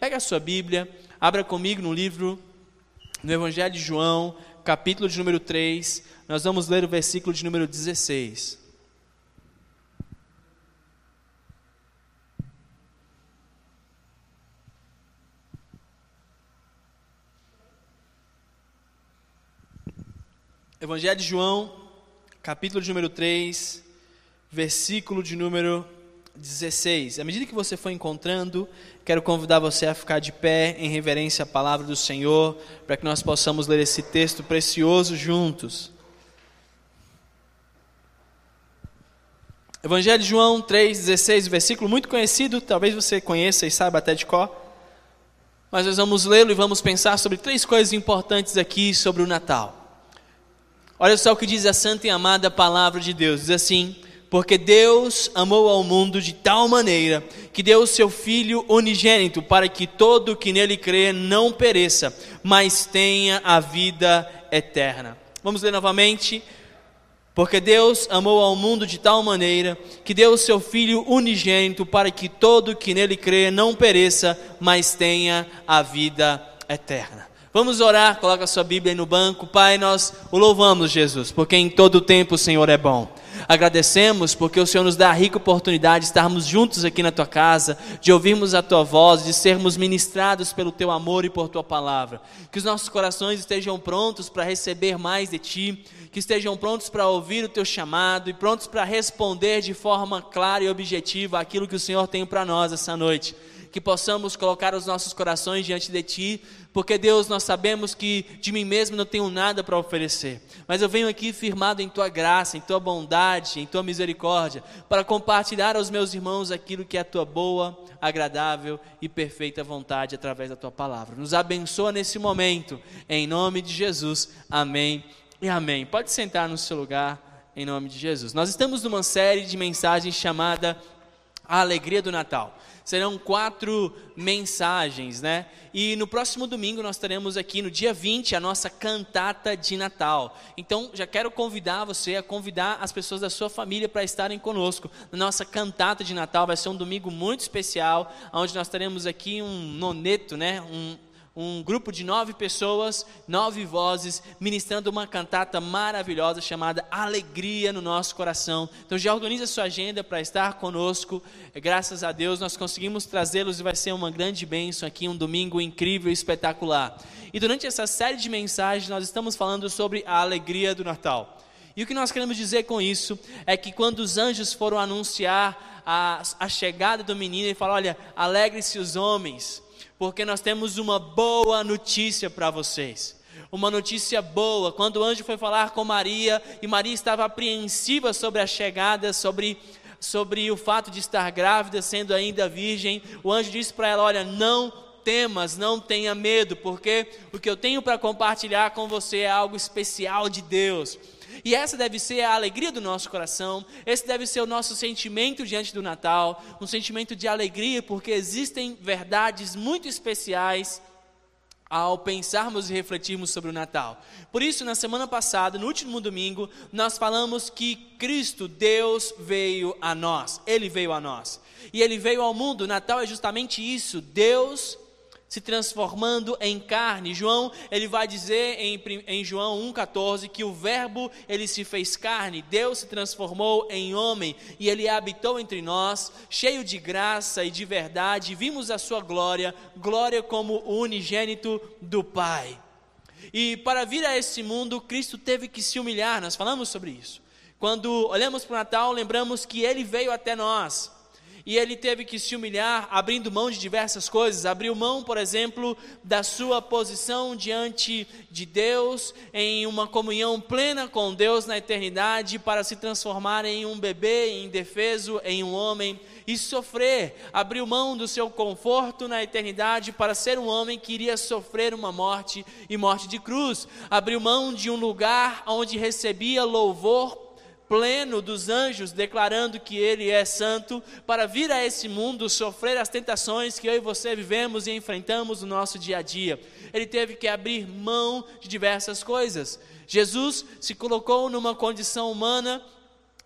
pega a sua Bíblia, abra comigo no livro, no Evangelho de João, capítulo de número 3, nós vamos ler o versículo de número 16. Evangelho de João, capítulo de número 3, versículo de número 16. À medida que você for encontrando, quero convidar você a ficar de pé em reverência à palavra do Senhor, para que nós possamos ler esse texto precioso juntos. Evangelho de João 3,16, versículo muito conhecido, talvez você conheça e saiba até de cor. Mas nós vamos lê-lo e vamos pensar sobre três coisas importantes aqui sobre o Natal. Olha só o que diz a santa e amada palavra de Deus: diz assim, porque Deus amou ao mundo de tal maneira que deu o seu Filho unigênito para que todo que nele crê não pereça, mas tenha a vida eterna. Vamos ler novamente. Porque Deus amou ao mundo de tal maneira que deu o seu Filho unigênito para que todo que nele crê não pereça, mas tenha a vida eterna. Vamos orar, coloca a sua Bíblia aí no banco. Pai, nós o louvamos, Jesus, porque em todo tempo o Senhor é bom. Agradecemos porque o Senhor nos dá a rica oportunidade de estarmos juntos aqui na tua casa, de ouvirmos a tua voz, de sermos ministrados pelo teu amor e por tua palavra. Que os nossos corações estejam prontos para receber mais de ti, que estejam prontos para ouvir o teu chamado e prontos para responder de forma clara e objetiva aquilo que o Senhor tem para nós essa noite que possamos colocar os nossos corações diante de Ti, porque Deus, nós sabemos que de mim mesmo não tenho nada para oferecer, mas eu venho aqui firmado em Tua graça, em Tua bondade, em Tua misericórdia, para compartilhar aos meus irmãos aquilo que é a Tua boa, agradável e perfeita vontade através da Tua palavra. Nos abençoa nesse momento, em nome de Jesus. Amém e amém. Pode sentar no seu lugar, em nome de Jesus. Nós estamos numa série de mensagens chamada A Alegria do Natal serão quatro mensagens, né? E no próximo domingo nós teremos aqui, no dia 20, a nossa cantata de Natal. Então, já quero convidar você a convidar as pessoas da sua família para estarem conosco. Na nossa cantata de Natal vai ser um domingo muito especial, onde nós teremos aqui um noneto, né? Um, um grupo de nove pessoas, nove vozes, ministrando uma cantata maravilhosa chamada Alegria no Nosso Coração. Então já organize a sua agenda para estar conosco. Graças a Deus nós conseguimos trazê-los e vai ser uma grande bênção aqui, um domingo incrível e espetacular. E durante essa série de mensagens nós estamos falando sobre a alegria do Natal. E o que nós queremos dizer com isso é que quando os anjos foram anunciar a, a chegada do menino, ele falou: Olha, alegre-se os homens porque nós temos uma boa notícia para vocês. Uma notícia boa, quando o anjo foi falar com Maria, e Maria estava apreensiva sobre a chegada, sobre, sobre o fato de estar grávida, sendo ainda virgem, o anjo disse para ela: Olha, não temas, não tenha medo, porque o que eu tenho para compartilhar com você é algo especial de Deus. E essa deve ser a alegria do nosso coração, esse deve ser o nosso sentimento diante do Natal, um sentimento de alegria, porque existem verdades muito especiais ao pensarmos e refletirmos sobre o Natal. Por isso, na semana passada, no último domingo, nós falamos que Cristo, Deus, veio a nós, Ele veio a nós. E Ele veio ao mundo, o Natal é justamente isso, Deus se transformando em carne. João, ele vai dizer em, em João 1,14 que o verbo, ele se fez carne, Deus se transformou em homem e ele habitou entre nós, cheio de graça e de verdade, vimos a sua glória, glória como o unigênito do Pai. E para vir a esse mundo, Cristo teve que se humilhar, nós falamos sobre isso. Quando olhamos para o Natal, lembramos que ele veio até nós e ele teve que se humilhar, abrindo mão de diversas coisas. Abriu mão, por exemplo, da sua posição diante de Deus, em uma comunhão plena com Deus na eternidade, para se transformar em um bebê indefeso, em um homem, e sofrer. Abriu mão do seu conforto na eternidade para ser um homem que iria sofrer uma morte e morte de cruz. Abriu mão de um lugar onde recebia louvor pleno dos anjos, declarando que Ele é santo, para vir a esse mundo sofrer as tentações que eu e você vivemos e enfrentamos no nosso dia a dia. Ele teve que abrir mão de diversas coisas. Jesus se colocou numa condição humana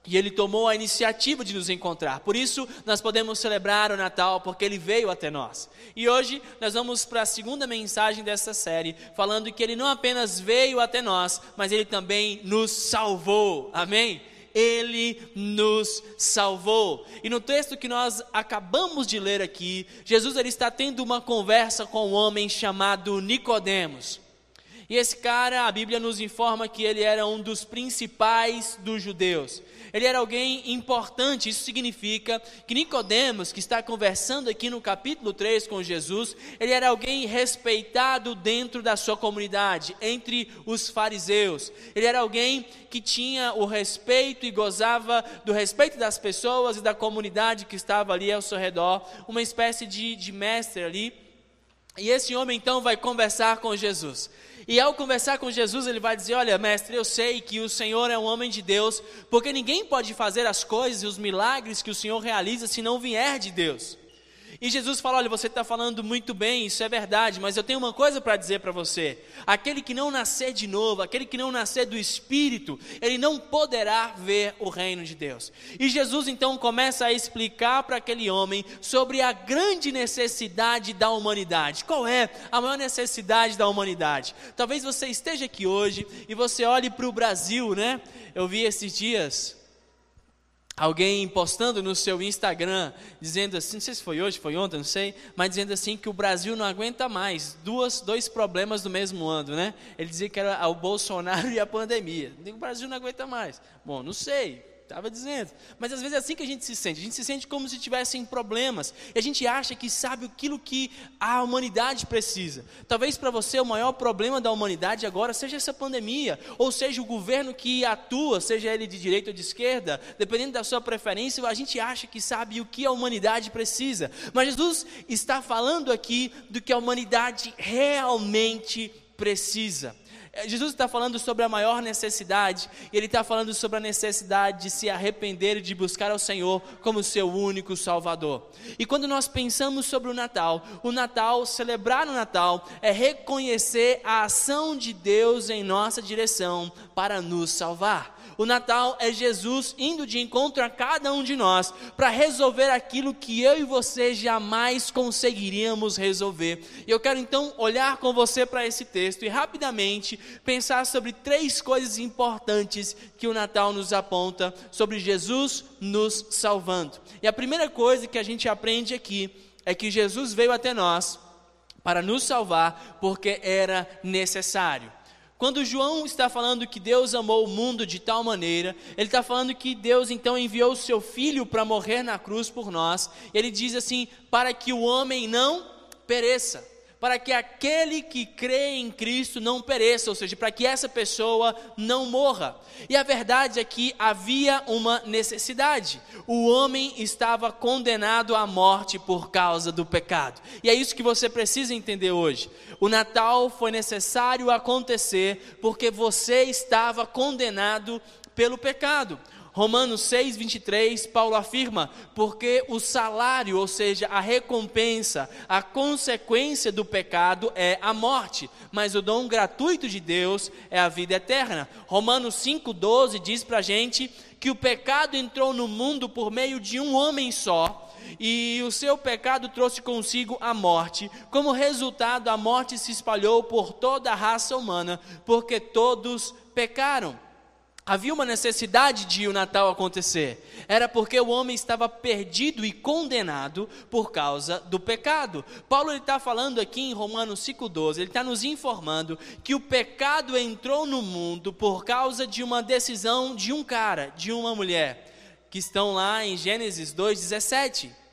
E ele tomou a iniciativa de nos encontrar. Por isso, nós podemos celebrar o Natal, porque ele veio até nós. E hoje, nós vamos para a segunda mensagem dessa série, falando que ele não apenas veio até nós, mas ele também nos salvou. Amém? Ele nos salvou. E no texto que nós acabamos de ler aqui, Jesus ele está tendo uma conversa com um homem chamado Nicodemos. E esse cara, a Bíblia nos informa que ele era um dos principais dos judeus. Ele era alguém importante, isso significa que Nicodemos, que está conversando aqui no capítulo 3 com Jesus, ele era alguém respeitado dentro da sua comunidade, entre os fariseus. Ele era alguém que tinha o respeito e gozava do respeito das pessoas e da comunidade que estava ali ao seu redor, uma espécie de, de mestre ali. E esse homem então vai conversar com Jesus. E ao conversar com Jesus, ele vai dizer: Olha, mestre, eu sei que o Senhor é um homem de Deus, porque ninguém pode fazer as coisas e os milagres que o Senhor realiza se não vier de Deus. E Jesus fala: Olha, você está falando muito bem, isso é verdade, mas eu tenho uma coisa para dizer para você: aquele que não nascer de novo, aquele que não nascer do Espírito, ele não poderá ver o reino de Deus. E Jesus então começa a explicar para aquele homem sobre a grande necessidade da humanidade. Qual é a maior necessidade da humanidade? Talvez você esteja aqui hoje e você olhe para o Brasil, né? Eu vi esses dias alguém postando no seu Instagram, dizendo assim, não sei se foi hoje, foi ontem, não sei, mas dizendo assim que o Brasil não aguenta mais duas, dois problemas do mesmo ano, né? Ele dizia que era o Bolsonaro e a pandemia. O Brasil não aguenta mais. Bom, não sei, Estava dizendo. Mas às vezes é assim que a gente se sente. A gente se sente como se tivessem problemas. E a gente acha que sabe aquilo que a humanidade precisa. Talvez para você o maior problema da humanidade agora seja essa pandemia. Ou seja, o governo que atua, seja ele de direita ou de esquerda, dependendo da sua preferência, a gente acha que sabe o que a humanidade precisa. Mas Jesus está falando aqui do que a humanidade realmente precisa. É, Jesus está falando sobre a maior necessidade, e Ele está falando sobre a necessidade de se arrepender e de buscar ao Senhor como seu único Salvador. E quando nós pensamos sobre o Natal, o Natal, celebrar o Natal, é reconhecer a ação de Deus em nossa direção para nos salvar. O Natal é Jesus indo de encontro a cada um de nós para resolver aquilo que eu e você jamais conseguiríamos resolver. E eu quero então olhar com você para esse texto e rapidamente pensar sobre três coisas importantes que o Natal nos aponta sobre Jesus nos salvando. E a primeira coisa que a gente aprende aqui é que Jesus veio até nós para nos salvar porque era necessário. Quando João está falando que Deus amou o mundo de tal maneira, ele está falando que Deus então enviou o seu filho para morrer na cruz por nós. Ele diz assim: para que o homem não pereça para que aquele que crê em Cristo não pereça, ou seja, para que essa pessoa não morra. E a verdade é que havia uma necessidade. O homem estava condenado à morte por causa do pecado. E é isso que você precisa entender hoje. O Natal foi necessário acontecer porque você estava condenado pelo pecado. Romanos 6, 23, Paulo afirma: porque o salário, ou seja, a recompensa, a consequência do pecado é a morte, mas o dom gratuito de Deus é a vida eterna. Romanos 5,12 diz para a gente que o pecado entrou no mundo por meio de um homem só. E o seu pecado trouxe consigo a morte. Como resultado, a morte se espalhou por toda a raça humana, porque todos pecaram. Havia uma necessidade de o Natal acontecer. Era porque o homem estava perdido e condenado por causa do pecado. Paulo está falando aqui em Romanos 5,12, ele está nos informando que o pecado entrou no mundo por causa de uma decisão de um cara, de uma mulher, que estão lá em Gênesis 2,17.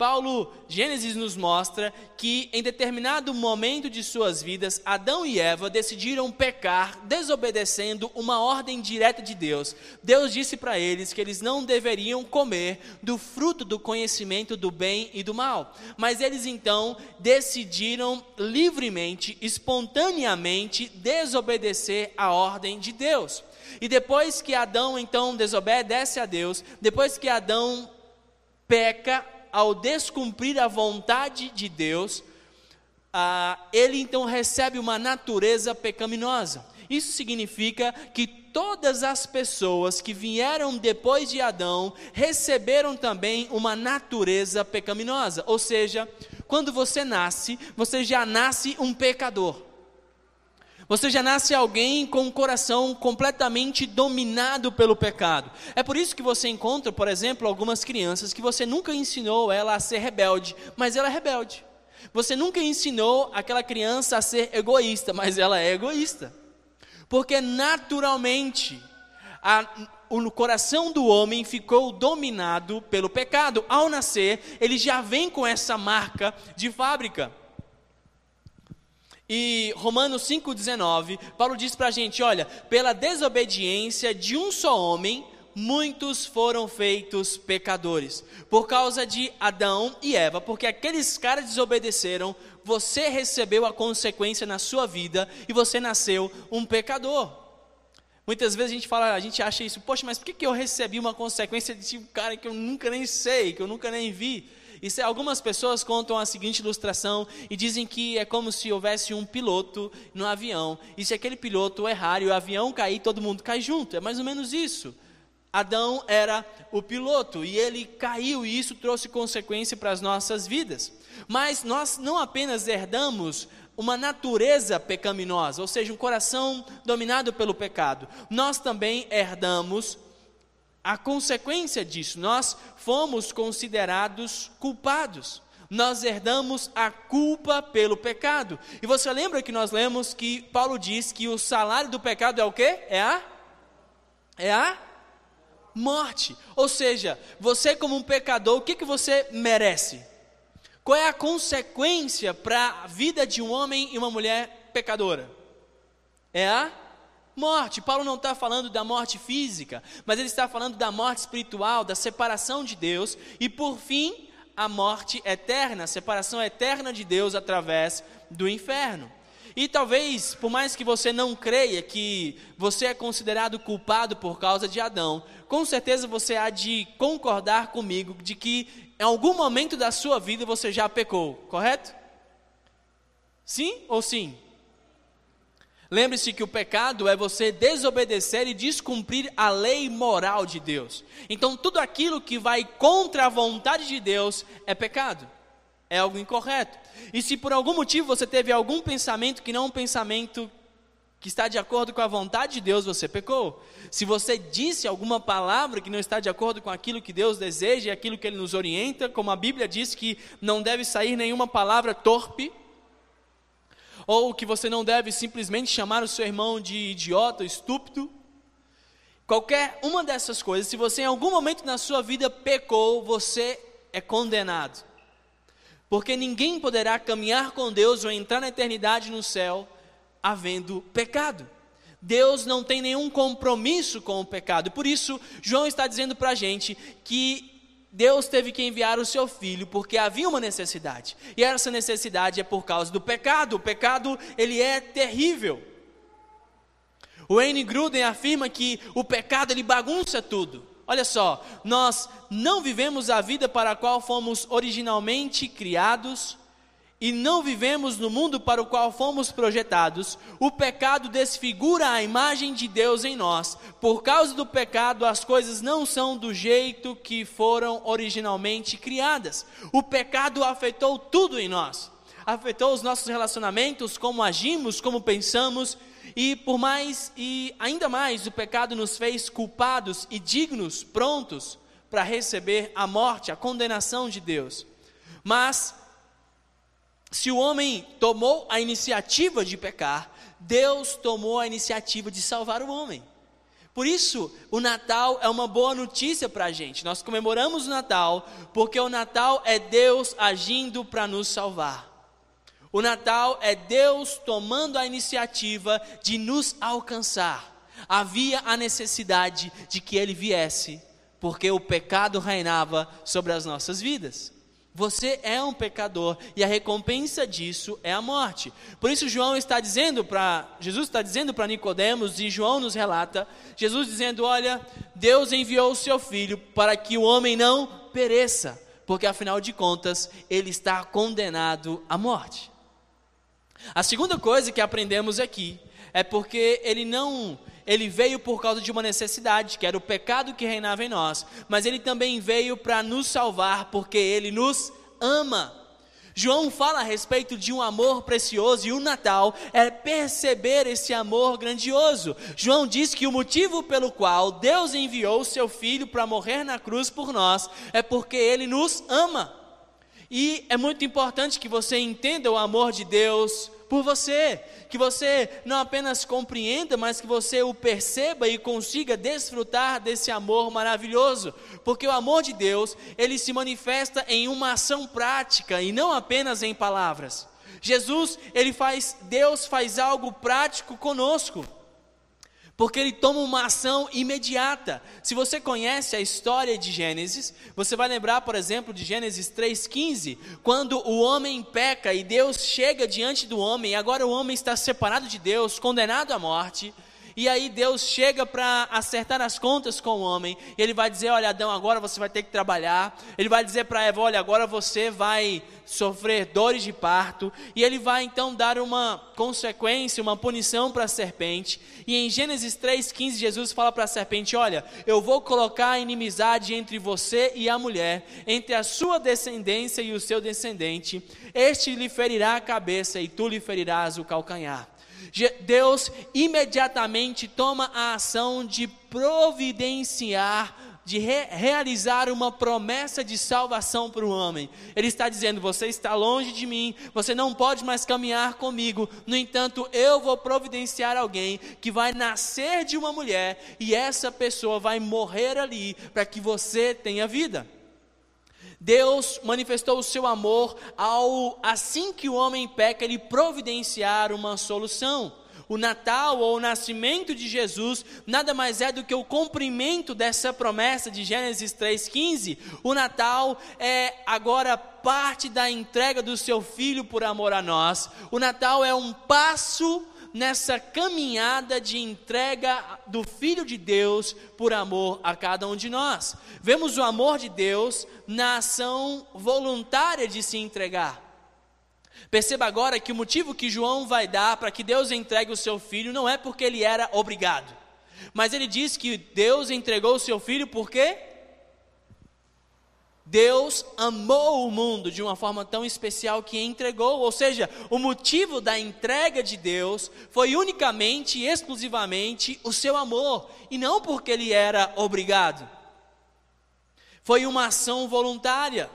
Paulo, Gênesis nos mostra que em determinado momento de suas vidas, Adão e Eva decidiram pecar, desobedecendo uma ordem direta de Deus. Deus disse para eles que eles não deveriam comer do fruto do conhecimento do bem e do mal. Mas eles então decidiram livremente, espontaneamente, desobedecer a ordem de Deus. E depois que Adão então desobedece a Deus, depois que Adão peca, ao descumprir a vontade de Deus, ah, ele então recebe uma natureza pecaminosa. Isso significa que todas as pessoas que vieram depois de Adão receberam também uma natureza pecaminosa. Ou seja, quando você nasce, você já nasce um pecador. Você já nasce alguém com um coração completamente dominado pelo pecado. É por isso que você encontra, por exemplo, algumas crianças que você nunca ensinou ela a ser rebelde, mas ela é rebelde. Você nunca ensinou aquela criança a ser egoísta, mas ela é egoísta. Porque naturalmente a, o coração do homem ficou dominado pelo pecado. Ao nascer, ele já vem com essa marca de fábrica. E Romanos 5,19, Paulo diz para a gente: olha, pela desobediência de um só homem, muitos foram feitos pecadores. Por causa de Adão e Eva, porque aqueles caras desobedeceram, você recebeu a consequência na sua vida e você nasceu um pecador. Muitas vezes a gente fala, a gente acha isso, poxa, mas por que, que eu recebi uma consequência de um cara que eu nunca nem sei, que eu nunca nem vi? E se algumas pessoas contam a seguinte ilustração e dizem que é como se houvesse um piloto no avião, e se aquele piloto errar e o avião cair, todo mundo cai junto. É mais ou menos isso. Adão era o piloto e ele caiu, e isso trouxe consequência para as nossas vidas. Mas nós não apenas herdamos uma natureza pecaminosa, ou seja, um coração dominado pelo pecado, nós também herdamos a consequência disso, nós fomos considerados culpados. Nós herdamos a culpa pelo pecado. E você lembra que nós lemos que Paulo diz que o salário do pecado é o quê? É a é a morte. Ou seja, você como um pecador, o que que você merece? Qual é a consequência para a vida de um homem e uma mulher pecadora? É a morte. Paulo não está falando da morte física, mas ele está falando da morte espiritual, da separação de Deus e, por fim, a morte eterna, a separação eterna de Deus através do inferno. E talvez, por mais que você não creia que você é considerado culpado por causa de Adão, com certeza você há de concordar comigo de que em algum momento da sua vida você já pecou, correto? Sim ou sim? Lembre-se que o pecado é você desobedecer e descumprir a lei moral de Deus. Então, tudo aquilo que vai contra a vontade de Deus é pecado, é algo incorreto. E se por algum motivo você teve algum pensamento que não é um pensamento que está de acordo com a vontade de Deus, você pecou. Se você disse alguma palavra que não está de acordo com aquilo que Deus deseja e aquilo que Ele nos orienta, como a Bíblia diz que não deve sair nenhuma palavra torpe, ou que você não deve simplesmente chamar o seu irmão de idiota, estúpido. Qualquer uma dessas coisas, se você em algum momento na sua vida pecou, você é condenado. Porque ninguém poderá caminhar com Deus ou entrar na eternidade no céu havendo pecado. Deus não tem nenhum compromisso com o pecado. Por isso, João está dizendo para a gente que Deus teve que enviar o seu filho porque havia uma necessidade. E essa necessidade é por causa do pecado. O pecado, ele é terrível. O Wayne Gruden afirma que o pecado ele bagunça tudo. Olha só, nós não vivemos a vida para a qual fomos originalmente criados e não vivemos no mundo para o qual fomos projetados, o pecado desfigura a imagem de Deus em nós. Por causa do pecado, as coisas não são do jeito que foram originalmente criadas. O pecado afetou tudo em nós. Afetou os nossos relacionamentos, como agimos, como pensamos, e por mais e ainda mais, o pecado nos fez culpados e dignos, prontos para receber a morte, a condenação de Deus. Mas se o homem tomou a iniciativa de pecar, Deus tomou a iniciativa de salvar o homem. Por isso, o Natal é uma boa notícia para a gente. Nós comemoramos o Natal porque o Natal é Deus agindo para nos salvar. O Natal é Deus tomando a iniciativa de nos alcançar. Havia a necessidade de que Ele viesse, porque o pecado reinava sobre as nossas vidas. Você é um pecador e a recompensa disso é a morte. Por isso João está dizendo para Jesus está dizendo para Nicodemos e João nos relata, Jesus dizendo: "Olha, Deus enviou o seu filho para que o homem não pereça, porque afinal de contas ele está condenado à morte." A segunda coisa que aprendemos aqui é porque ele não ele veio por causa de uma necessidade, que era o pecado que reinava em nós, mas ele também veio para nos salvar, porque ele nos ama. João fala a respeito de um amor precioso e o Natal é perceber esse amor grandioso. João diz que o motivo pelo qual Deus enviou seu filho para morrer na cruz por nós é porque ele nos ama. E é muito importante que você entenda o amor de Deus por você, que você não apenas compreenda, mas que você o perceba e consiga desfrutar desse amor maravilhoso, porque o amor de Deus, ele se manifesta em uma ação prática e não apenas em palavras. Jesus, ele faz, Deus faz algo prático conosco porque ele toma uma ação imediata. Se você conhece a história de Gênesis, você vai lembrar, por exemplo, de Gênesis 3,15, quando o homem peca e Deus chega diante do homem, agora o homem está separado de Deus, condenado à morte. E aí Deus chega para acertar as contas com o homem. E ele vai dizer: Olha, Adão, agora você vai ter que trabalhar. Ele vai dizer para Eva: Olha, agora você vai sofrer dores de parto. E ele vai então dar uma consequência, uma punição para a serpente. E em Gênesis 3,15, Jesus fala para a serpente: Olha, eu vou colocar a inimizade entre você e a mulher, entre a sua descendência e o seu descendente. Este lhe ferirá a cabeça e tu lhe ferirás o calcanhar. Deus imediatamente toma a ação de providenciar, de re realizar uma promessa de salvação para o homem. Ele está dizendo: Você está longe de mim, você não pode mais caminhar comigo. No entanto, eu vou providenciar alguém que vai nascer de uma mulher e essa pessoa vai morrer ali para que você tenha vida. Deus manifestou o seu amor ao, assim que o homem peca, ele providenciar uma solução. O Natal ou o nascimento de Jesus nada mais é do que o cumprimento dessa promessa de Gênesis 3,15. O Natal é agora parte da entrega do seu filho por amor a nós. O Natal é um passo nessa caminhada de entrega do Filho de Deus por amor a cada um de nós. Vemos o amor de Deus na ação voluntária de se entregar. Perceba agora que o motivo que João vai dar para que Deus entregue o seu filho não é porque ele era obrigado, mas ele diz que Deus entregou o seu filho porque Deus amou o mundo de uma forma tão especial que entregou, ou seja, o motivo da entrega de Deus foi unicamente e exclusivamente o seu amor, e não porque ele era obrigado. Foi uma ação voluntária.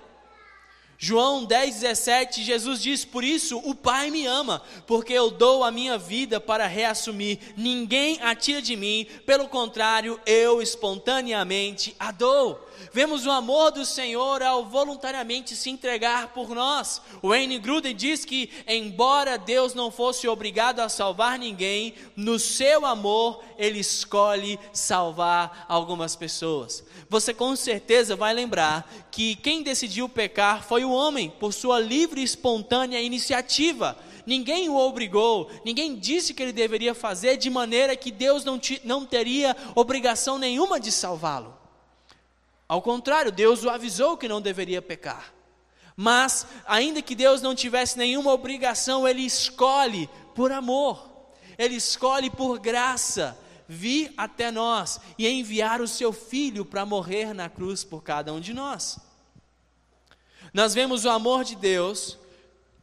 João 10, 17, Jesus diz: Por isso o Pai me ama, porque eu dou a minha vida para reassumir. Ninguém a tira de mim, pelo contrário, eu espontaneamente a dou. Vemos o amor do Senhor ao voluntariamente se entregar por nós. O Wayne Gruden diz que, embora Deus não fosse obrigado a salvar ninguém, no seu amor ele escolhe salvar algumas pessoas. Você com certeza vai lembrar que quem decidiu pecar foi o homem, por sua livre e espontânea iniciativa. Ninguém o obrigou, ninguém disse que ele deveria fazer, de maneira que Deus não, não teria obrigação nenhuma de salvá-lo. Ao contrário, Deus o avisou que não deveria pecar. Mas, ainda que Deus não tivesse nenhuma obrigação, Ele escolhe por amor, Ele escolhe por graça vir até nós e enviar o seu Filho para morrer na cruz por cada um de nós. Nós vemos o amor de Deus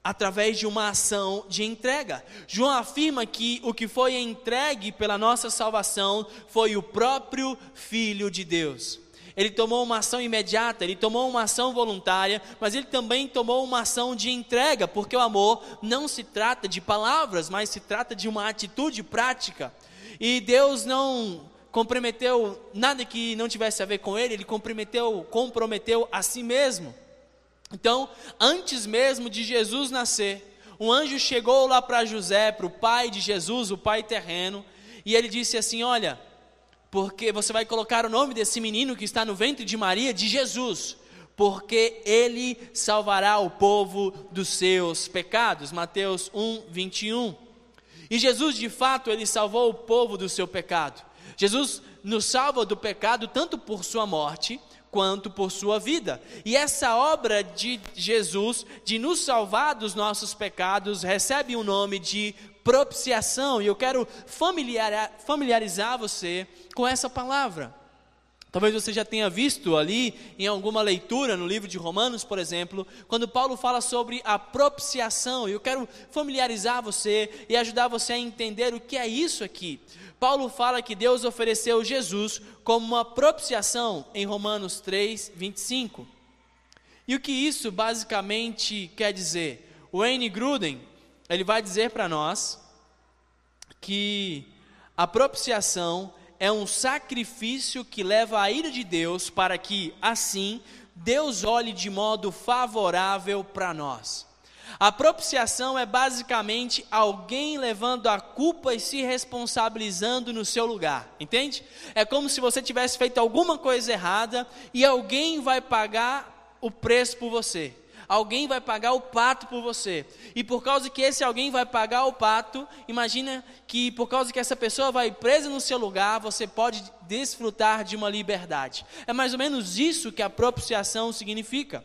através de uma ação de entrega. João afirma que o que foi entregue pela nossa salvação foi o próprio Filho de Deus. Ele tomou uma ação imediata, ele tomou uma ação voluntária, mas ele também tomou uma ação de entrega, porque o amor não se trata de palavras, mas se trata de uma atitude prática. E Deus não comprometeu nada que não tivesse a ver com ele, ele comprometeu, comprometeu a si mesmo. Então, antes mesmo de Jesus nascer, um anjo chegou lá para José, para o pai de Jesus, o pai terreno, e ele disse assim: Olha, porque você vai colocar o nome desse menino que está no ventre de Maria de Jesus, porque ele salvará o povo dos seus pecados. Mateus 1, 21. E Jesus, de fato, ele salvou o povo do seu pecado. Jesus nos salva do pecado tanto por sua morte, quanto por sua vida. E essa obra de Jesus, de nos salvar dos nossos pecados, recebe o nome de propiciação. E eu quero familiarizar você com essa palavra. Talvez você já tenha visto ali em alguma leitura no livro de Romanos, por exemplo, quando Paulo fala sobre a propiciação. Eu quero familiarizar você e ajudar você a entender o que é isso aqui. Paulo fala que Deus ofereceu Jesus como uma propiciação em Romanos 3, 25. E o que isso basicamente quer dizer? O Wayne Gruden, ele vai dizer para nós que a propiciação é um sacrifício que leva a ira de Deus para que, assim, Deus olhe de modo favorável para nós. A propiciação é basicamente alguém levando a culpa e se responsabilizando no seu lugar, entende? É como se você tivesse feito alguma coisa errada e alguém vai pagar o preço por você alguém vai pagar o pato por você. E por causa que esse alguém vai pagar o pato, imagina que por causa que essa pessoa vai presa no seu lugar, você pode desfrutar de uma liberdade. É mais ou menos isso que a propiciação significa.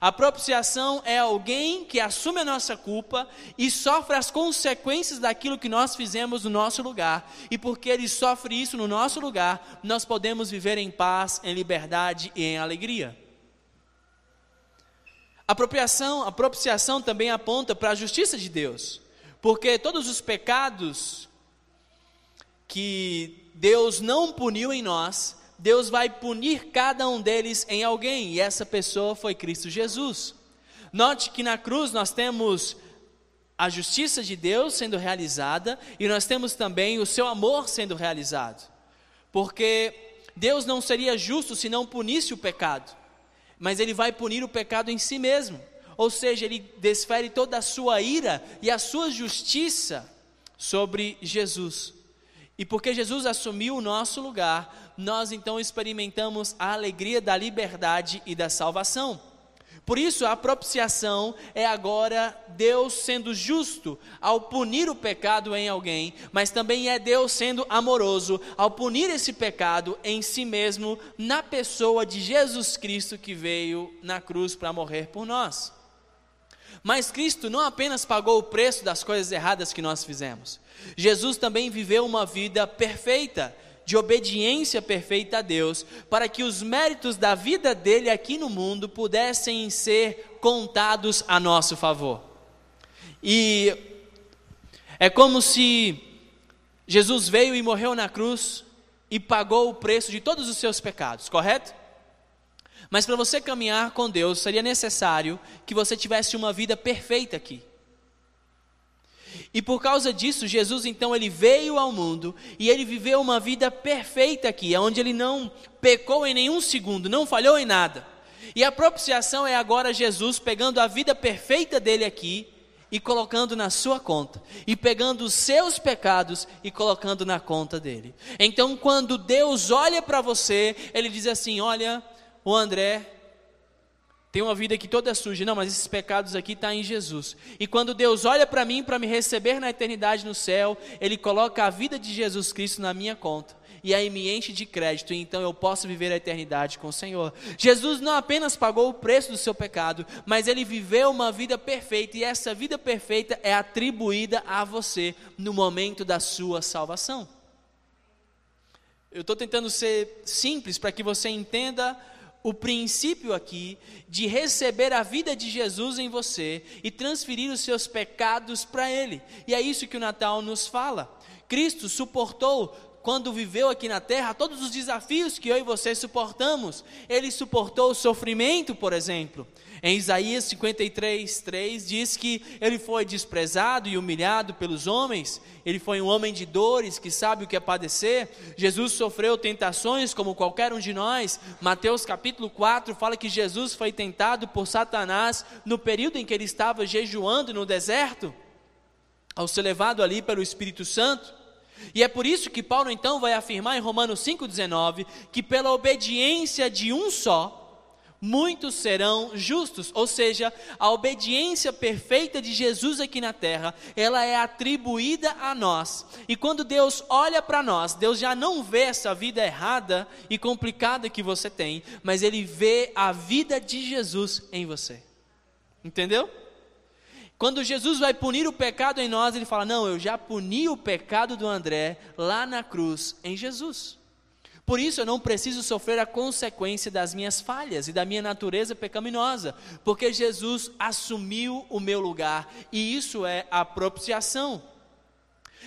A propiciação é alguém que assume a nossa culpa e sofre as consequências daquilo que nós fizemos no nosso lugar. E porque ele sofre isso no nosso lugar, nós podemos viver em paz, em liberdade e em alegria. A apropriação, a propiciação também aponta para a justiça de Deus, porque todos os pecados que Deus não puniu em nós, Deus vai punir cada um deles em alguém, e essa pessoa foi Cristo Jesus. Note que na cruz nós temos a justiça de Deus sendo realizada e nós temos também o seu amor sendo realizado. Porque Deus não seria justo se não punisse o pecado mas ele vai punir o pecado em si mesmo. Ou seja, ele desfere toda a sua ira e a sua justiça sobre Jesus. E porque Jesus assumiu o nosso lugar, nós então experimentamos a alegria da liberdade e da salvação. Por isso, a propiciação é agora Deus sendo justo ao punir o pecado em alguém, mas também é Deus sendo amoroso ao punir esse pecado em si mesmo, na pessoa de Jesus Cristo que veio na cruz para morrer por nós. Mas Cristo não apenas pagou o preço das coisas erradas que nós fizemos, Jesus também viveu uma vida perfeita de obediência perfeita a Deus, para que os méritos da vida dele aqui no mundo pudessem ser contados a nosso favor. E é como se Jesus veio e morreu na cruz e pagou o preço de todos os seus pecados, correto? Mas para você caminhar com Deus, seria necessário que você tivesse uma vida perfeita aqui. E por causa disso, Jesus então ele veio ao mundo e ele viveu uma vida perfeita aqui, onde ele não pecou em nenhum segundo, não falhou em nada. E a propiciação é agora Jesus pegando a vida perfeita dele aqui e colocando na sua conta, e pegando os seus pecados e colocando na conta dele. Então, quando Deus olha para você, ele diz assim: Olha, o André tem uma vida que toda é suja. Não, mas esses pecados aqui estão tá em Jesus. E quando Deus olha para mim para me receber na eternidade no céu, Ele coloca a vida de Jesus Cristo na minha conta. E aí me enche de crédito, e então eu posso viver a eternidade com o Senhor. Jesus não apenas pagou o preço do seu pecado, mas ele viveu uma vida perfeita, e essa vida perfeita é atribuída a você no momento da sua salvação. Eu estou tentando ser simples para que você entenda o princípio aqui de receber a vida de Jesus em você e transferir os seus pecados para Ele. E é isso que o Natal nos fala. Cristo suportou quando viveu aqui na terra, todos os desafios que eu e você suportamos. Ele suportou o sofrimento, por exemplo. Em Isaías 53, 3 diz que ele foi desprezado e humilhado pelos homens, ele foi um homem de dores que sabe o que é padecer. Jesus sofreu tentações como qualquer um de nós. Mateus capítulo 4 fala que Jesus foi tentado por Satanás no período em que ele estava jejuando no deserto, ao ser levado ali pelo Espírito Santo. E é por isso que Paulo então vai afirmar em Romanos 5,19 que pela obediência de um só, muitos serão justos. Ou seja, a obediência perfeita de Jesus aqui na terra, ela é atribuída a nós. E quando Deus olha para nós, Deus já não vê essa vida errada e complicada que você tem, mas ele vê a vida de Jesus em você. Entendeu? Quando Jesus vai punir o pecado em nós, ele fala: Não, eu já puni o pecado do André lá na cruz, em Jesus. Por isso eu não preciso sofrer a consequência das minhas falhas e da minha natureza pecaminosa, porque Jesus assumiu o meu lugar e isso é a propiciação.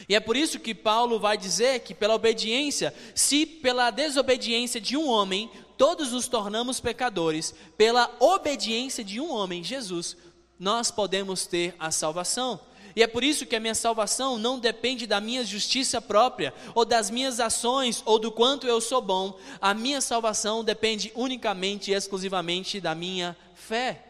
E é por isso que Paulo vai dizer que pela obediência, se pela desobediência de um homem todos nos tornamos pecadores, pela obediência de um homem, Jesus, nós podemos ter a salvação. E é por isso que a minha salvação não depende da minha justiça própria, ou das minhas ações, ou do quanto eu sou bom. A minha salvação depende unicamente e exclusivamente da minha fé.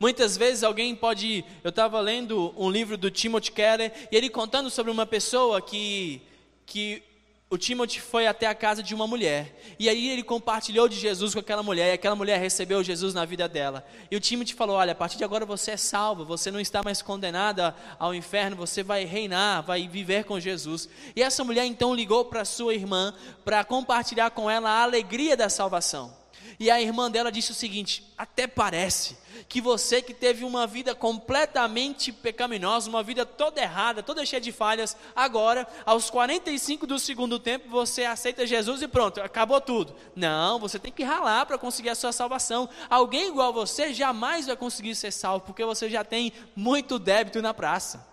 Muitas vezes alguém pode. Eu estava lendo um livro do Timothy Keller e ele contando sobre uma pessoa que, que o Timothy foi até a casa de uma mulher. E aí ele compartilhou de Jesus com aquela mulher. E aquela mulher recebeu Jesus na vida dela. E o Timothy falou: Olha, a partir de agora você é salvo. Você não está mais condenada ao inferno. Você vai reinar, vai viver com Jesus. E essa mulher então ligou para sua irmã para compartilhar com ela a alegria da salvação. E a irmã dela disse o seguinte: Até parece que você que teve uma vida completamente pecaminosa, uma vida toda errada, toda cheia de falhas, agora, aos 45 do segundo tempo, você aceita Jesus e pronto, acabou tudo. Não, você tem que ralar para conseguir a sua salvação. Alguém igual a você jamais vai conseguir ser salvo, porque você já tem muito débito na praça.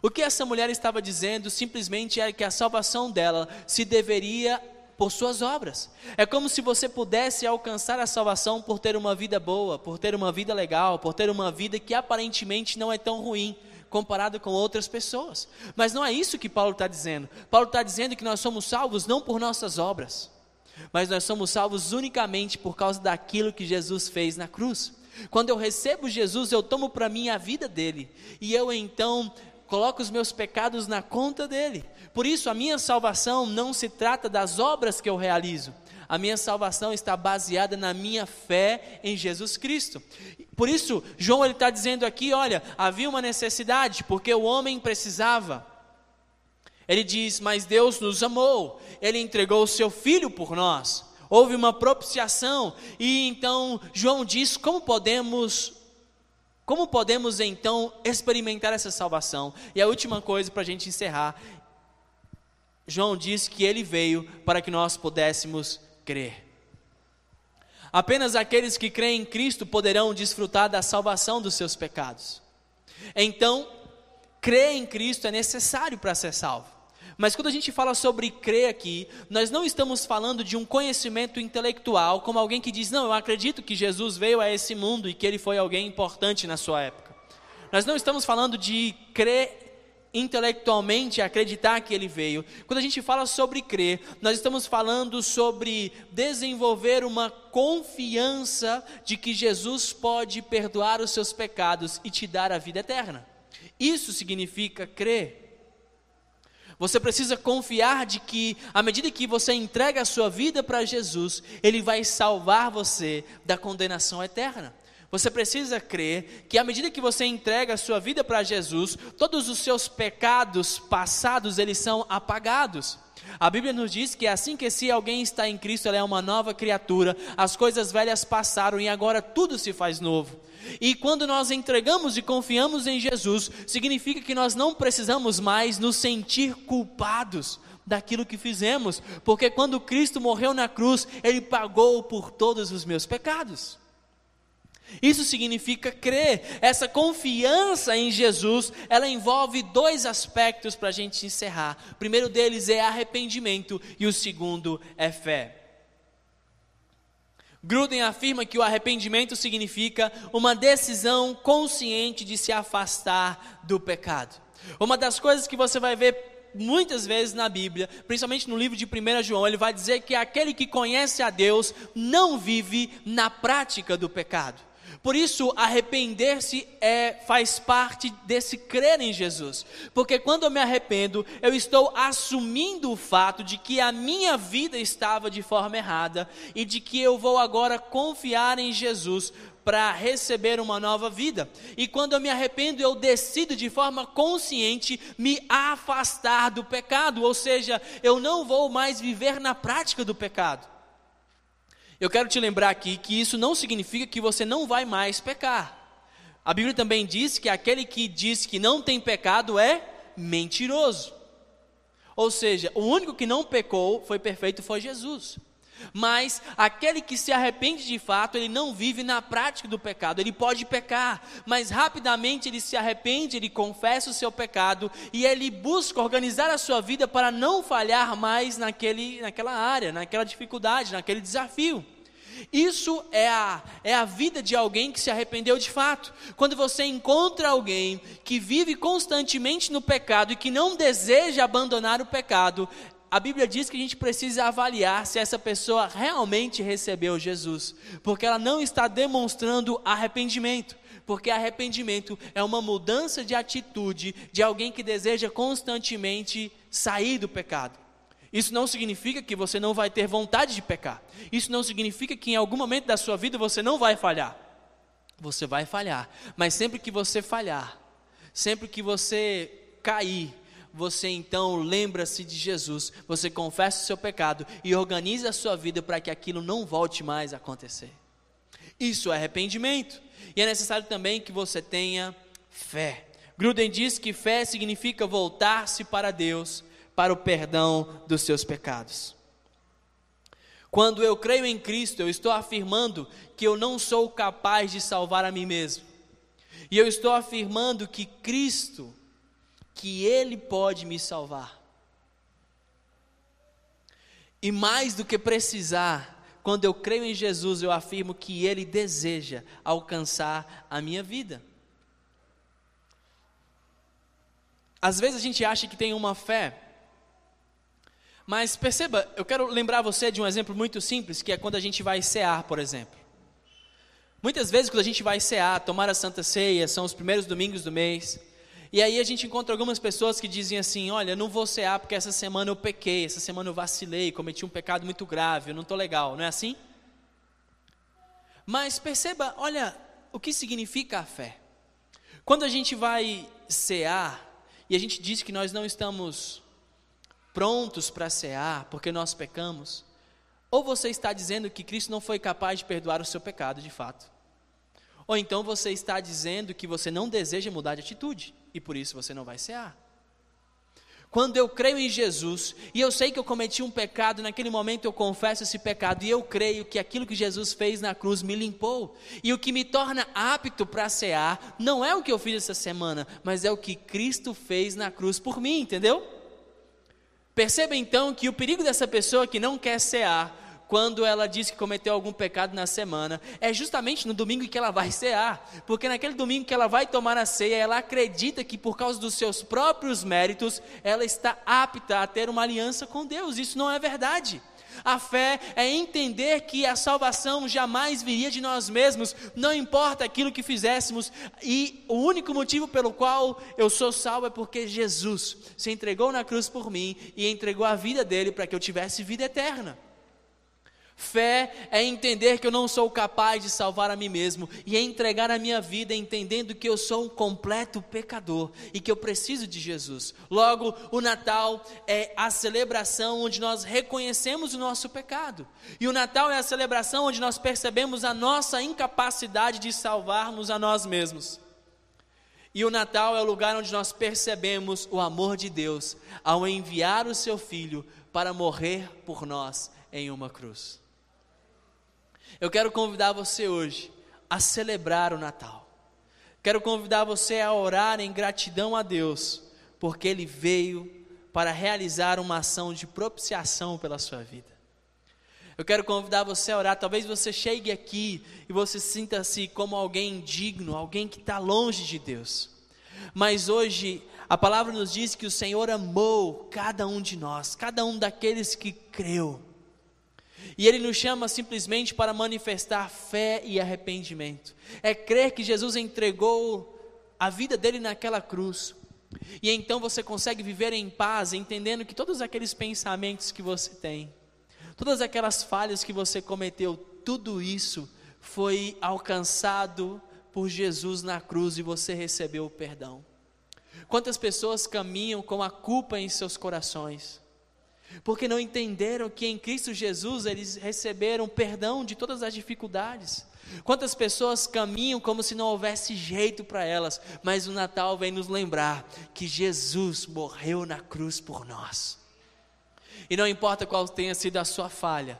O que essa mulher estava dizendo simplesmente é que a salvação dela se deveria por suas obras. É como se você pudesse alcançar a salvação por ter uma vida boa, por ter uma vida legal, por ter uma vida que aparentemente não é tão ruim comparado com outras pessoas. Mas não é isso que Paulo está dizendo. Paulo está dizendo que nós somos salvos não por nossas obras, mas nós somos salvos unicamente por causa daquilo que Jesus fez na cruz. Quando eu recebo Jesus, eu tomo para mim a vida dele, e eu então coloco os meus pecados na conta dele. Por isso, a minha salvação não se trata das obras que eu realizo. A minha salvação está baseada na minha fé em Jesus Cristo. Por isso, João ele está dizendo aqui: olha, havia uma necessidade, porque o homem precisava. Ele diz: Mas Deus nos amou, Ele entregou o seu filho por nós. Houve uma propiciação, e então João diz: Como podemos como podemos então experimentar essa salvação? E a última coisa para a gente encerrar: João diz que ele veio para que nós pudéssemos crer. Apenas aqueles que creem em Cristo poderão desfrutar da salvação dos seus pecados. Então, crer em Cristo é necessário para ser salvo. Mas quando a gente fala sobre crer aqui, nós não estamos falando de um conhecimento intelectual, como alguém que diz, não, eu acredito que Jesus veio a esse mundo e que ele foi alguém importante na sua época. Nós não estamos falando de crer intelectualmente acreditar que ele veio. Quando a gente fala sobre crer, nós estamos falando sobre desenvolver uma confiança de que Jesus pode perdoar os seus pecados e te dar a vida eterna. Isso significa crer. Você precisa confiar de que, à medida que você entrega a sua vida para Jesus, Ele vai salvar você da condenação eterna. Você precisa crer que à medida que você entrega a sua vida para Jesus, todos os seus pecados passados eles são apagados. A Bíblia nos diz que assim que se alguém está em Cristo, ela é uma nova criatura, as coisas velhas passaram e agora tudo se faz novo. E quando nós entregamos e confiamos em Jesus, significa que nós não precisamos mais nos sentir culpados daquilo que fizemos, porque quando Cristo morreu na cruz, Ele pagou por todos os meus pecados. Isso significa crer, essa confiança em Jesus, ela envolve dois aspectos para a gente encerrar. O primeiro deles é arrependimento e o segundo é fé. Gruden afirma que o arrependimento significa uma decisão consciente de se afastar do pecado. Uma das coisas que você vai ver muitas vezes na Bíblia, principalmente no livro de 1 João, ele vai dizer que aquele que conhece a Deus não vive na prática do pecado. Por isso, arrepender-se é, faz parte desse crer em Jesus. Porque quando eu me arrependo, eu estou assumindo o fato de que a minha vida estava de forma errada e de que eu vou agora confiar em Jesus para receber uma nova vida. E quando eu me arrependo, eu decido de forma consciente me afastar do pecado, ou seja, eu não vou mais viver na prática do pecado. Eu quero te lembrar aqui que isso não significa que você não vai mais pecar. A Bíblia também diz que aquele que diz que não tem pecado é mentiroso. Ou seja, o único que não pecou, foi perfeito, foi Jesus. Mas aquele que se arrepende de fato, ele não vive na prática do pecado. Ele pode pecar, mas rapidamente ele se arrepende, ele confessa o seu pecado e ele busca organizar a sua vida para não falhar mais naquele, naquela área, naquela dificuldade, naquele desafio. Isso é a, é a vida de alguém que se arrependeu de fato. Quando você encontra alguém que vive constantemente no pecado e que não deseja abandonar o pecado, a Bíblia diz que a gente precisa avaliar se essa pessoa realmente recebeu Jesus, porque ela não está demonstrando arrependimento. Porque arrependimento é uma mudança de atitude de alguém que deseja constantemente sair do pecado. Isso não significa que você não vai ter vontade de pecar. Isso não significa que em algum momento da sua vida você não vai falhar. Você vai falhar, mas sempre que você falhar, sempre que você cair, você então lembra-se de Jesus, você confessa o seu pecado e organiza a sua vida para que aquilo não volte mais a acontecer. Isso é arrependimento. E é necessário também que você tenha fé. Gruden diz que fé significa voltar-se para Deus para o perdão dos seus pecados. Quando eu creio em Cristo, eu estou afirmando que eu não sou capaz de salvar a mim mesmo. E eu estou afirmando que Cristo que Ele pode me salvar. E mais do que precisar, quando eu creio em Jesus, eu afirmo que Ele deseja alcançar a minha vida. Às vezes a gente acha que tem uma fé, mas perceba, eu quero lembrar você de um exemplo muito simples, que é quando a gente vai cear, por exemplo. Muitas vezes, quando a gente vai cear, tomar a Santa Ceia, são os primeiros domingos do mês, e aí a gente encontra algumas pessoas que dizem assim: Olha, não vou cear porque essa semana eu pequei, essa semana eu vacilei, cometi um pecado muito grave, eu não estou legal, não é assim? Mas perceba, olha o que significa a fé. Quando a gente vai cear e a gente diz que nós não estamos prontos para cear porque nós pecamos, ou você está dizendo que Cristo não foi capaz de perdoar o seu pecado de fato, ou então você está dizendo que você não deseja mudar de atitude e por isso você não vai cear. Quando eu creio em Jesus e eu sei que eu cometi um pecado, naquele momento eu confesso esse pecado e eu creio que aquilo que Jesus fez na cruz me limpou. E o que me torna apto para cear não é o que eu fiz essa semana, mas é o que Cristo fez na cruz por mim, entendeu? Perceba então que o perigo dessa pessoa que não quer cear quando ela diz que cometeu algum pecado na semana, é justamente no domingo que ela vai cear, porque naquele domingo que ela vai tomar a ceia, ela acredita que por causa dos seus próprios méritos, ela está apta a ter uma aliança com Deus. Isso não é verdade. A fé é entender que a salvação jamais viria de nós mesmos, não importa aquilo que fizéssemos, e o único motivo pelo qual eu sou salvo é porque Jesus se entregou na cruz por mim e entregou a vida dele para que eu tivesse vida eterna. Fé é entender que eu não sou capaz de salvar a mim mesmo e é entregar a minha vida entendendo que eu sou um completo pecador e que eu preciso de Jesus. Logo, o Natal é a celebração onde nós reconhecemos o nosso pecado. E o Natal é a celebração onde nós percebemos a nossa incapacidade de salvarmos a nós mesmos. E o Natal é o lugar onde nós percebemos o amor de Deus ao enviar o seu filho para morrer por nós em uma cruz. Eu quero convidar você hoje a celebrar o Natal. Quero convidar você a orar em gratidão a Deus, porque Ele veio para realizar uma ação de propiciação pela sua vida. Eu quero convidar você a orar. Talvez você chegue aqui e você sinta-se como alguém indigno, alguém que está longe de Deus. Mas hoje a palavra nos diz que o Senhor amou cada um de nós, cada um daqueles que creu. E Ele nos chama simplesmente para manifestar fé e arrependimento. É crer que Jesus entregou a vida dele naquela cruz. E então você consegue viver em paz, entendendo que todos aqueles pensamentos que você tem, todas aquelas falhas que você cometeu, tudo isso foi alcançado por Jesus na cruz e você recebeu o perdão. Quantas pessoas caminham com a culpa em seus corações? Porque não entenderam que em Cristo Jesus eles receberam perdão de todas as dificuldades. Quantas pessoas caminham como se não houvesse jeito para elas, mas o Natal vem nos lembrar que Jesus morreu na cruz por nós. E não importa qual tenha sido a sua falha,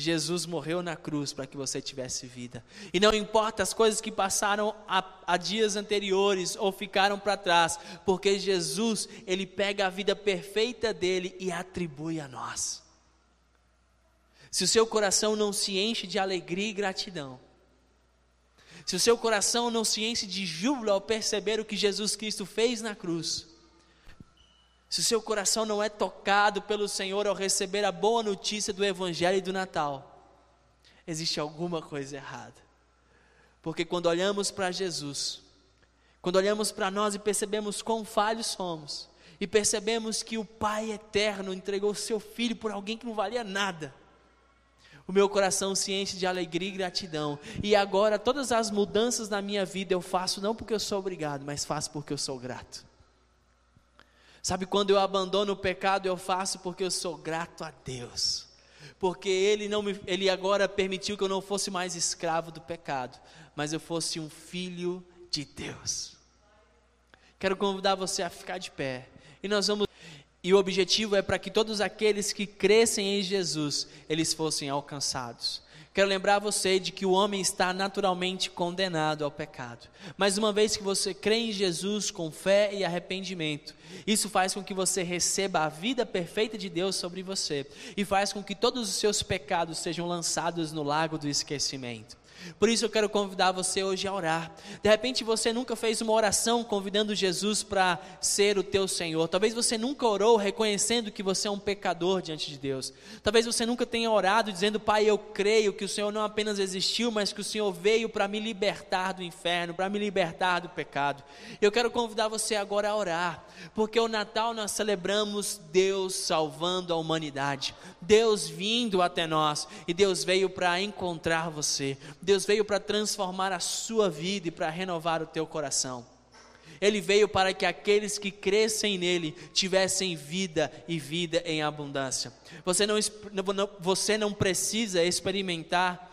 Jesus morreu na cruz para que você tivesse vida. E não importa as coisas que passaram a, a dias anteriores ou ficaram para trás, porque Jesus, ele pega a vida perfeita dele e atribui a nós. Se o seu coração não se enche de alegria e gratidão, se o seu coração não se enche de júbilo ao perceber o que Jesus Cristo fez na cruz, se o seu coração não é tocado pelo Senhor ao receber a boa notícia do Evangelho e do Natal, existe alguma coisa errada. Porque quando olhamos para Jesus, quando olhamos para nós e percebemos quão falhos somos, e percebemos que o Pai eterno entregou o seu filho por alguém que não valia nada, o meu coração se enche de alegria e gratidão. E agora todas as mudanças na minha vida eu faço não porque eu sou obrigado, mas faço porque eu sou grato. Sabe quando eu abandono o pecado, eu faço porque eu sou grato a Deus. Porque ele não me, ele agora permitiu que eu não fosse mais escravo do pecado, mas eu fosse um filho de Deus. Quero convidar você a ficar de pé. E nós vamos e o objetivo é para que todos aqueles que crescem em Jesus, eles fossem alcançados. Quero lembrar você de que o homem está naturalmente condenado ao pecado. Mas uma vez que você crê em Jesus com fé e arrependimento, isso faz com que você receba a vida perfeita de Deus sobre você e faz com que todos os seus pecados sejam lançados no lago do esquecimento. Por isso eu quero convidar você hoje a orar. De repente você nunca fez uma oração convidando Jesus para ser o teu Senhor. Talvez você nunca orou reconhecendo que você é um pecador diante de Deus. Talvez você nunca tenha orado dizendo: Pai, eu creio que o Senhor não apenas existiu, mas que o Senhor veio para me libertar do inferno, para me libertar do pecado. Eu quero convidar você agora a orar, porque o Natal nós celebramos Deus salvando a humanidade, Deus vindo até nós e Deus veio para encontrar você. Deus veio para transformar a sua vida e para renovar o teu coração. Ele veio para que aqueles que crescem nele tivessem vida e vida em abundância. Você não, você não precisa experimentar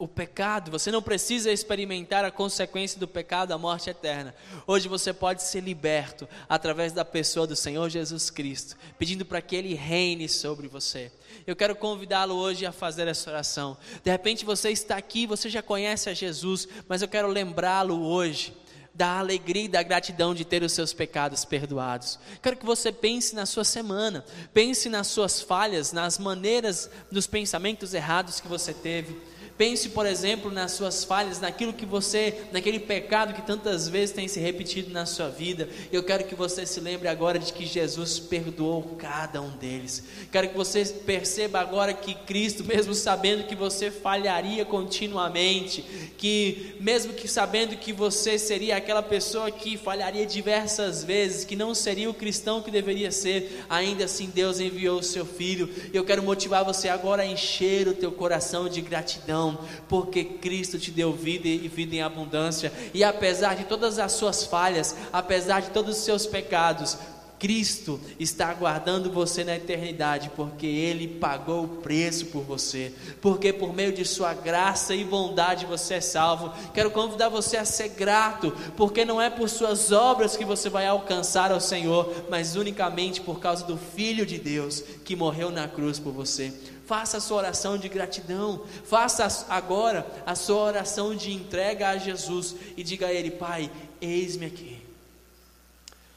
o pecado, você não precisa experimentar a consequência do pecado, a morte eterna. Hoje você pode ser liberto através da pessoa do Senhor Jesus Cristo, pedindo para que Ele reine sobre você. Eu quero convidá-lo hoje a fazer essa oração. De repente você está aqui, você já conhece a Jesus, mas eu quero lembrá-lo hoje da alegria e da gratidão de ter os seus pecados perdoados. Quero que você pense na sua semana, pense nas suas falhas, nas maneiras, nos pensamentos errados que você teve. Pense, por exemplo, nas suas falhas, naquilo que você, naquele pecado que tantas vezes tem se repetido na sua vida. Eu quero que você se lembre agora de que Jesus perdoou cada um deles. Quero que você perceba agora que Cristo, mesmo sabendo que você falharia continuamente, que mesmo que sabendo que você seria aquela pessoa que falharia diversas vezes, que não seria o cristão que deveria ser, ainda assim Deus enviou o seu filho. Eu quero motivar você agora a encher o teu coração de gratidão porque Cristo te deu vida e vida em abundância, e apesar de todas as suas falhas, apesar de todos os seus pecados, Cristo está aguardando você na eternidade, porque Ele pagou o preço por você, porque por meio de Sua graça e bondade você é salvo. Quero convidar você a ser grato, porque não é por Suas obras que você vai alcançar ao Senhor, mas unicamente por causa do Filho de Deus que morreu na cruz por você. Faça a sua oração de gratidão. Faça agora a sua oração de entrega a Jesus e diga a Ele: Pai, eis-me aqui.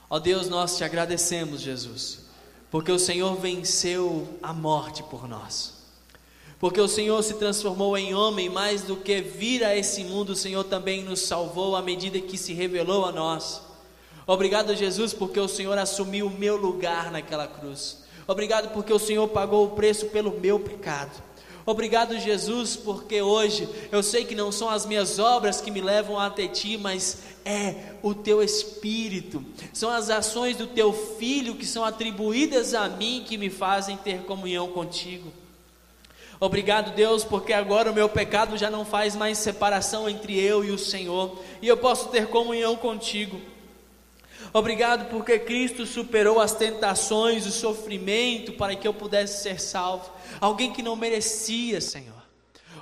Ó Deus, nós te agradecemos, Jesus, porque o Senhor venceu a morte por nós. Porque o Senhor se transformou em homem, mais do que vir a esse mundo, o Senhor também nos salvou à medida que se revelou a nós. Obrigado, Jesus, porque o Senhor assumiu o meu lugar naquela cruz. Obrigado porque o Senhor pagou o preço pelo meu pecado. Obrigado, Jesus, porque hoje eu sei que não são as minhas obras que me levam até ti, mas é o teu espírito, são as ações do teu filho que são atribuídas a mim que me fazem ter comunhão contigo. Obrigado, Deus, porque agora o meu pecado já não faz mais separação entre eu e o Senhor, e eu posso ter comunhão contigo. Obrigado porque Cristo superou as tentações, o sofrimento para que eu pudesse ser salvo. Alguém que não merecia, Senhor.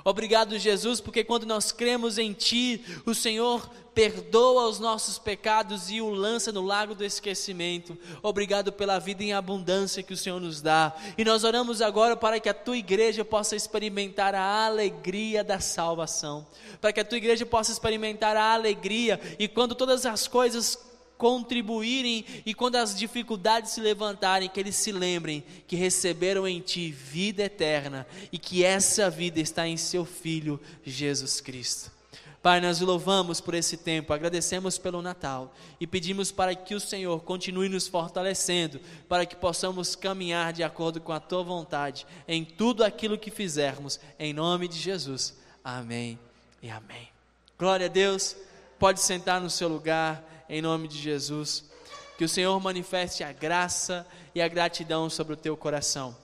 Obrigado, Jesus, porque quando nós cremos em Ti, o Senhor perdoa os nossos pecados e o lança no lago do esquecimento. Obrigado pela vida em abundância que o Senhor nos dá. E nós oramos agora para que a tua igreja possa experimentar a alegria da salvação, para que a tua igreja possa experimentar a alegria e quando todas as coisas contribuírem e quando as dificuldades se levantarem, que eles se lembrem que receberam em Ti vida eterna e que essa vida está em Seu Filho Jesus Cristo. Pai, nós louvamos por esse tempo, agradecemos pelo Natal e pedimos para que o Senhor continue nos fortalecendo, para que possamos caminhar de acordo com a Tua vontade em tudo aquilo que fizermos, em nome de Jesus. Amém e amém. Glória a Deus. Pode sentar no seu lugar em nome de Jesus. Que o Senhor manifeste a graça e a gratidão sobre o teu coração.